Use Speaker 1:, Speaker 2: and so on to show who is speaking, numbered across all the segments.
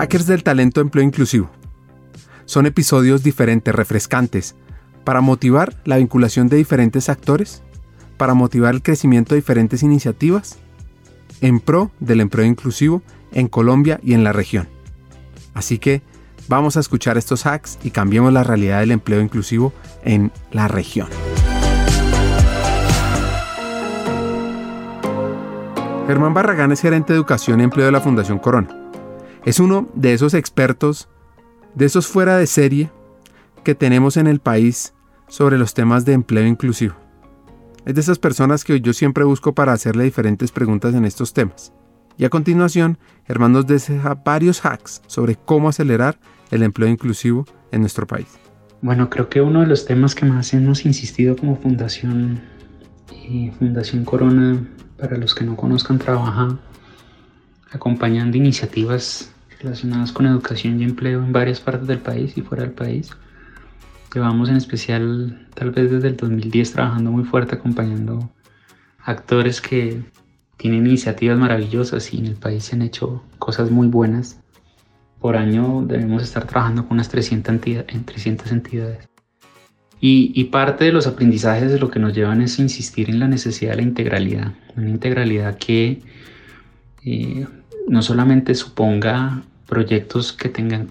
Speaker 1: Hackers del Talento Empleo Inclusivo. Son episodios diferentes, refrescantes, para motivar la vinculación de diferentes actores, para motivar el crecimiento de diferentes iniciativas en pro del empleo inclusivo en Colombia y en la región. Así que vamos a escuchar estos hacks y cambiemos la realidad del empleo inclusivo en la región. Germán Barragán es gerente de educación y empleo de la Fundación Corona. Es uno de esos expertos, de esos fuera de serie, que tenemos en el país sobre los temas de empleo inclusivo. Es de esas personas que yo siempre busco para hacerle diferentes preguntas en estos temas. Y a continuación, Germán nos deja varios hacks sobre cómo acelerar el empleo inclusivo en nuestro país.
Speaker 2: Bueno, creo que uno de los temas que más hemos insistido como fundación y Fundación Corona, para los que no conozcan, trabaja acompañando iniciativas relacionadas con educación y empleo en varias partes del país y fuera del país. Llevamos en especial, tal vez desde el 2010, trabajando muy fuerte acompañando actores que tienen iniciativas maravillosas y en el país se han hecho cosas muy buenas. Por año debemos estar trabajando con unas 300, en 300 entidades. Y, parte de los aprendizajes de lo que nos llevan es insistir en la necesidad de la integralidad. Una integralidad que eh, no solamente suponga proyectos que tengan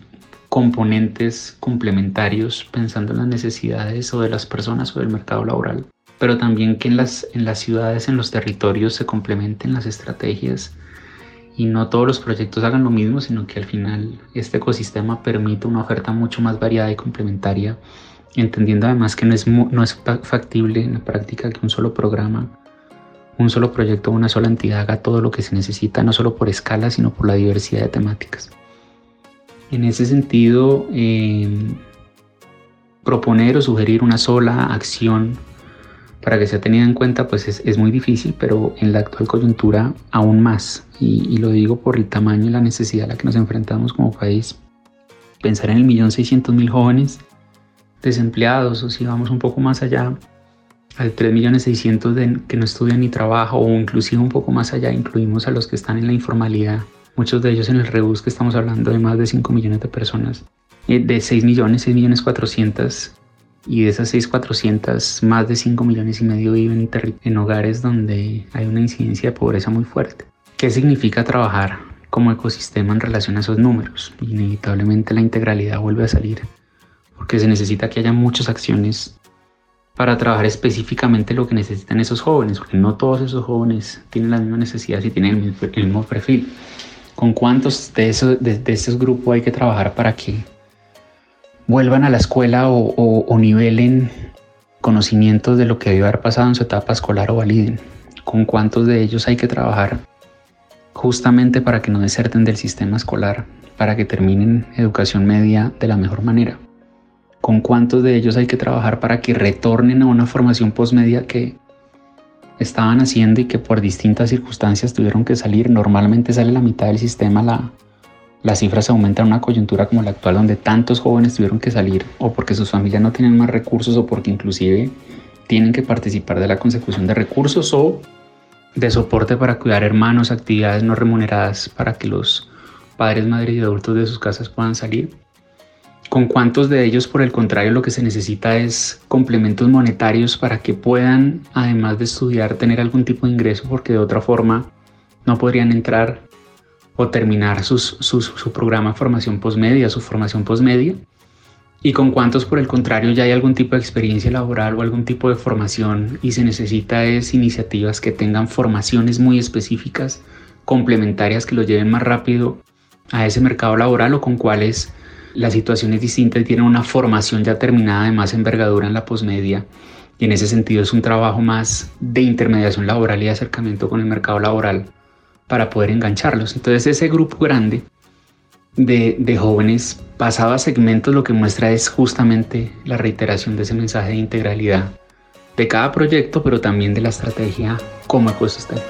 Speaker 2: componentes complementarios pensando en las necesidades o de las personas o del mercado laboral, pero también que en las, en las ciudades, en los territorios se complementen las estrategias y no todos los proyectos hagan lo mismo, sino que al final este ecosistema permite una oferta mucho más variada y complementaria, entendiendo además que no es, no es factible en la práctica que un solo programa, un solo proyecto una sola entidad haga todo lo que se necesita, no solo por escala, sino por la diversidad de temáticas. En ese sentido, em, proponer o sugerir una sola acción para que sea tenida en cuenta pues es, muy difícil, pero en la actual coyuntura aún más. Y, lo digo por el tamaño y la necesidad a la que nos enfrentamos como país. Pensar en el millón seiscientos mil jóvenes desempleados o si vamos un poco más allá al 3 millones seiscientos que no estudian ni trabajan o inclusive un poco más allá incluimos a los que están en la informalidad muchos de ellos en el rebus que estamos hablando de más de 5 millones de personas, eh, de 6 millones, 6 millones 400 y de esas 6 400 más de 5 millones y medio viven en hogares donde hay una incidencia de pobreza muy fuerte. ¿Qué significa trabajar como ecosistema en relación a esos números? Inevitablemente la integralidad vuelve a salir porque se necesita que haya muchas acciones para trabajar específicamente lo que necesitan esos jóvenes, porque no todos esos jóvenes tienen las mismas necesidades y tienen el mismo perfil con cuántos de esos, de, esos grupos hay que trabajar para que vuelvan a la escuela o, nivelen conocimientos de lo que debe haber pasado en su etapa escolar o validen. Con cuántos de ellos hay que trabajar justamente para que no deserten del sistema escolar, para que terminen educación media de la mejor manera. Con cuántos de ellos hay que trabajar para que retornen a una formación postmedia que estaban haciendo y que por distintas circunstancias tuvieron que salir. Normalmente sale la mitad del sistema, la, las cifras aumentan en una coyuntura como la actual donde tantos jóvenes tuvieron que salir o porque sus familias no tienen más recursos o porque inclusive tienen que participar de la consecución de recursos o de soporte para cuidar hermanos, actividades no remuneradas para que los padres, madres y adultos de sus casas puedan salir con cuántos de ellos, por el contrario, lo que se necesita es complementos monetarios para que puedan, además de estudiar, tener algún tipo de ingreso, porque de otra forma no podrían entrar o terminar su programa de formación postmedia, su formación postmedia. Y con cuántos, por el contrario, ya hay algún tipo de experiencia laboral o algún tipo de formación y se necesita es iniciativas que tengan formaciones muy específicas, complementarias, que lo lleven más rápido a ese mercado laboral o con cuáles la situación es distinta y tienen una formación ya terminada de más envergadura en la posmedia y en ese sentido es un trabajo más de intermediación laboral y acercamiento con el mercado laboral para poder engancharlos. Entonces ese grupo grande de, de, jóvenes pasado a segmentos lo que muestra es justamente la reiteración de ese mensaje de integralidad de cada proyecto, pero también de la estrategia como ecosistema.